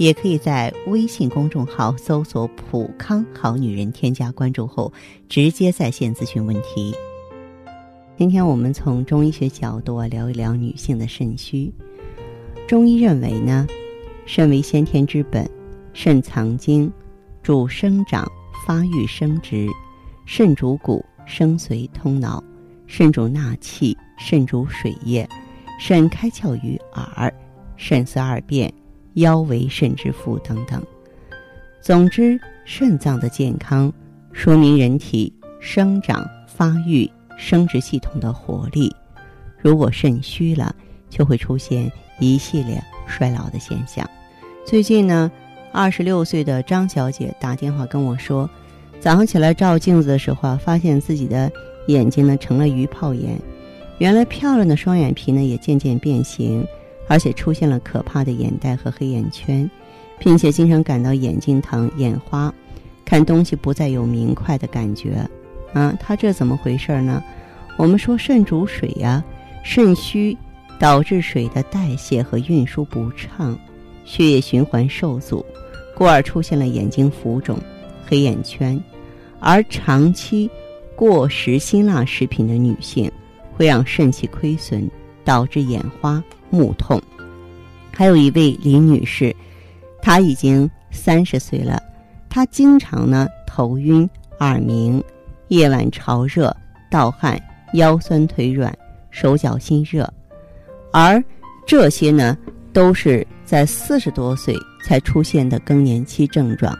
也可以在微信公众号搜索“普康好女人”，添加关注后直接在线咨询问题。今天我们从中医学角度啊聊一聊女性的肾虚。中医认为呢，肾为先天之本，肾藏精，主生长、发育、生殖；肾主骨，生髓、通脑；肾主纳气，肾主水液；肾开窍于耳，肾司二便，腰为肾之腹等等。总之，肾脏的健康说明人体生长、发育。生殖系统的活力，如果肾虚了，就会出现一系列衰老的现象。最近呢，二十六岁的张小姐打电话跟我说，早上起来照镜子的时候啊，发现自己的眼睛呢成了鱼泡眼，原来漂亮的双眼皮呢也渐渐变形，而且出现了可怕的眼袋和黑眼圈，并且经常感到眼睛疼、眼花，看东西不再有明快的感觉。啊，他这怎么回事呢？我们说肾主水呀，肾虚导致水的代谢和运输不畅，血液循环受阻，故而出现了眼睛浮肿、黑眼圈。而长期过食辛辣食品的女性，会让肾气亏损，导致眼花、目痛。还有一位李女士，她已经三十岁了，她经常呢头晕、耳鸣。夜晚潮热、盗汗、腰酸腿软、手脚心热，而这些呢，都是在四十多岁才出现的更年期症状。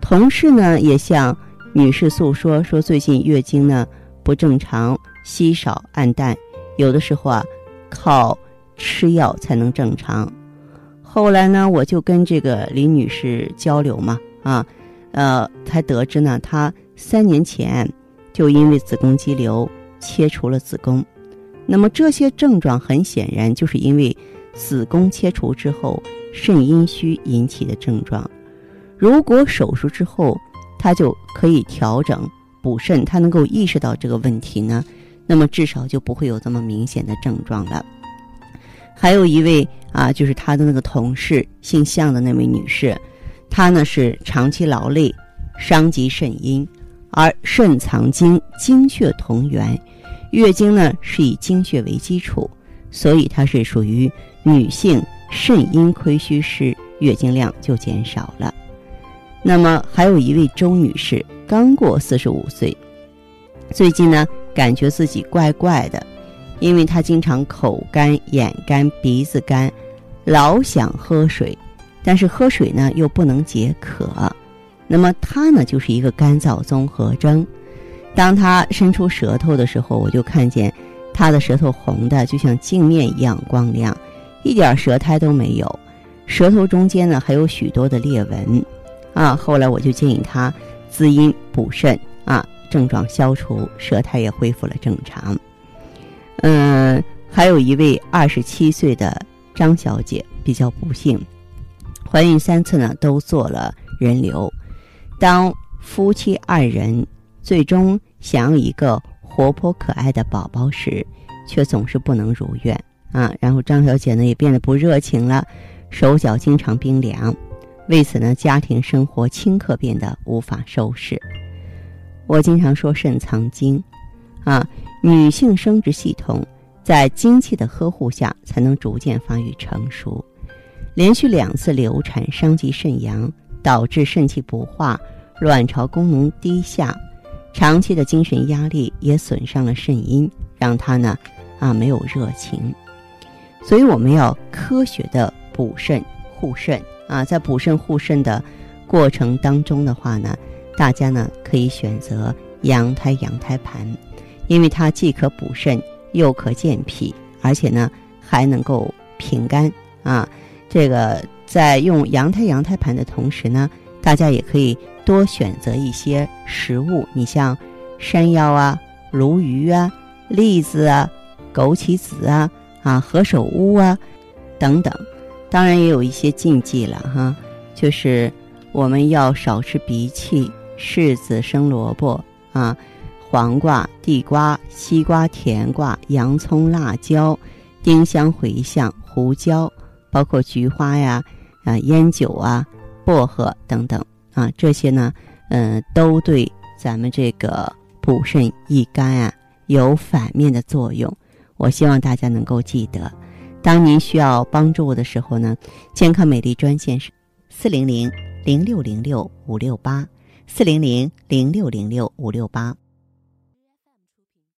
同事呢也向女士诉说，说最近月经呢不正常、稀少、暗淡，有的时候啊靠吃药才能正常。后来呢，我就跟这个李女士交流嘛，啊，呃，才得知呢，她。三年前，就因为子宫肌瘤切除了子宫，那么这些症状很显然就是因为子宫切除之后肾阴虚引起的症状。如果手术之后她就可以调整补肾，她能够意识到这个问题呢，那么至少就不会有这么明显的症状了。还有一位啊，就是他的那个同事，姓向的那位女士，她呢是长期劳累，伤及肾阴。而肾藏精，精血同源，月经呢是以精血为基础，所以它是属于女性肾阴亏虚时，月经量就减少了。那么还有一位周女士，刚过四十五岁，最近呢感觉自己怪怪的，因为他经常口干、眼干、鼻子干，老想喝水，但是喝水呢又不能解渴。那么它呢，就是一个干燥综合征。当他伸出舌头的时候，我就看见他的舌头红的，就像镜面一样光亮，一点舌苔都没有。舌头中间呢，还有许多的裂纹。啊，后来我就建议他滋阴补肾啊，症状消除，舌苔也恢复了正常。嗯，还有一位二十七岁的张小姐比较不幸，怀孕三次呢，都做了人流。当夫妻二人最终想要一个活泼可爱的宝宝时，却总是不能如愿啊！然后张小姐呢也变得不热情了，手脚经常冰凉，为此呢家庭生活顷刻变得无法收拾。我经常说肾藏精，啊，女性生殖系统在精气的呵护下才能逐渐发育成熟。连续两次流产伤及肾阳。导致肾气不化，卵巢功能低下，长期的精神压力也损伤了肾阴，让他呢啊没有热情。所以我们要科学的补肾护肾啊，在补肾护肾的过程当中的话呢，大家呢可以选择羊胎羊胎盘，因为它既可补肾又可健脾，而且呢还能够平肝啊，这个。在用羊胎羊胎盘的同时呢，大家也可以多选择一些食物，你像山药啊、鲈鱼啊、栗子啊、枸杞子啊、啊何首乌啊等等。当然也有一些禁忌了哈，就是我们要少吃荸荠、柿子、生萝卜啊、黄瓜、地瓜、西瓜、甜瓜、洋葱、辣椒、丁香、茴香、胡椒，包括菊花呀、啊烟酒啊、薄荷等等啊，这些呢，嗯，都对咱们这个补肾益肝啊有反面的作用。我希望大家能够记得。当您需要帮助我的时候呢，健康美丽专线是四零零零六零六五六八，四零零零六零六五六八。